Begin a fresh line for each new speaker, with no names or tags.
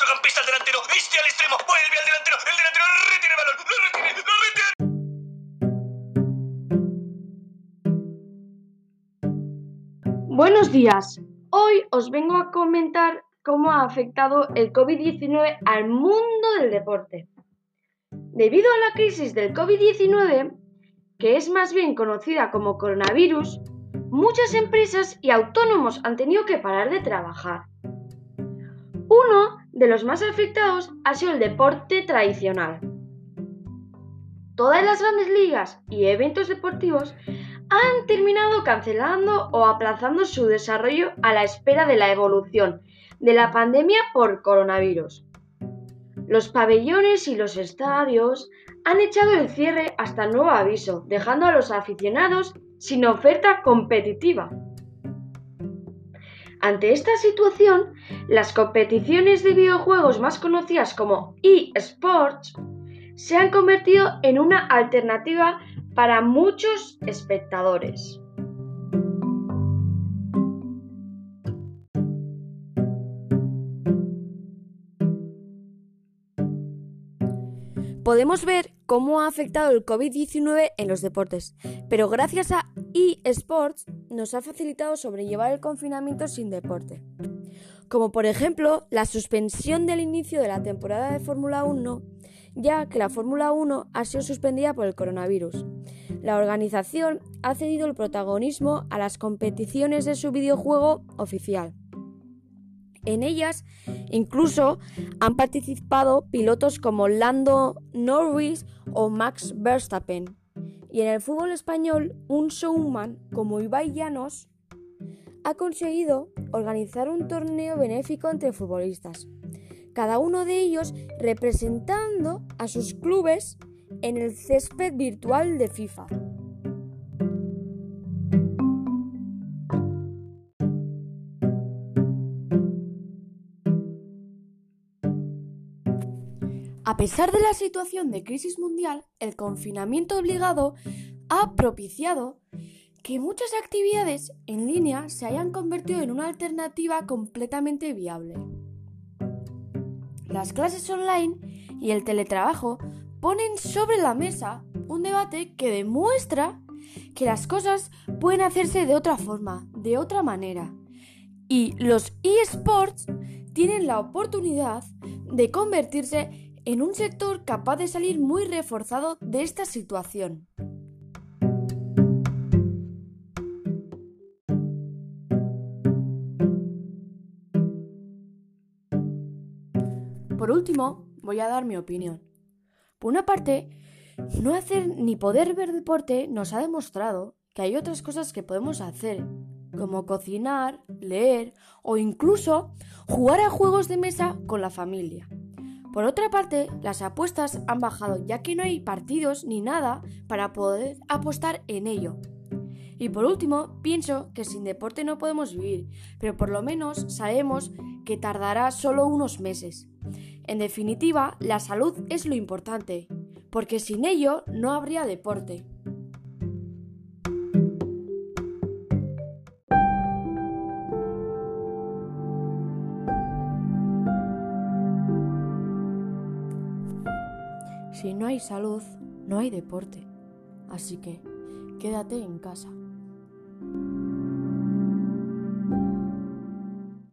centrocampista delantero, este al extremo, delantero, el delantero retiene balón, lo retiene, lo retiene.
Buenos días. Hoy os vengo a comentar cómo ha afectado el COVID-19 al mundo del deporte. Debido a la crisis del COVID-19, que es más bien conocida como coronavirus, muchas empresas y autónomos han tenido que parar de trabajar. De los más afectados ha sido el deporte tradicional. Todas las grandes ligas y eventos deportivos han terminado cancelando o aplazando su desarrollo a la espera de la evolución de la pandemia por coronavirus. Los pabellones y los estadios han echado el cierre hasta nuevo aviso, dejando a los aficionados sin oferta competitiva. Ante esta situación, las competiciones de videojuegos más conocidas como eSports se han convertido en una alternativa para muchos espectadores. Podemos ver cómo ha afectado el COVID-19 en los deportes, pero gracias a eSports nos ha facilitado sobrellevar el confinamiento sin deporte. Como por ejemplo la suspensión del inicio de la temporada de Fórmula 1, ya que la Fórmula 1 ha sido suspendida por el coronavirus. La organización ha cedido el protagonismo a las competiciones de su videojuego oficial. En ellas incluso han participado pilotos como Lando Norris o Max Verstappen. Y en el fútbol español, un showman como Ibai Llanos ha conseguido organizar un torneo benéfico entre futbolistas, cada uno de ellos representando a sus clubes en el césped virtual de FIFA. A pesar de la situación de crisis mundial, el confinamiento obligado ha propiciado que muchas actividades en línea se hayan convertido en una alternativa completamente viable. Las clases online y el teletrabajo ponen sobre la mesa un debate que demuestra que las cosas pueden hacerse de otra forma, de otra manera. Y los eSports tienen la oportunidad de convertirse en un sector capaz de salir muy reforzado de esta situación. Por último, voy a dar mi opinión. Por una parte, no hacer ni poder ver deporte nos ha demostrado que hay otras cosas que podemos hacer, como cocinar, leer o incluso jugar a juegos de mesa con la familia. Por otra parte, las apuestas han bajado ya que no hay partidos ni nada para poder apostar en ello. Y por último, pienso que sin deporte no podemos vivir, pero por lo menos sabemos que tardará solo unos meses. En definitiva, la salud es lo importante, porque sin ello no habría deporte. Si no hay salud, no hay deporte. Así que quédate en casa.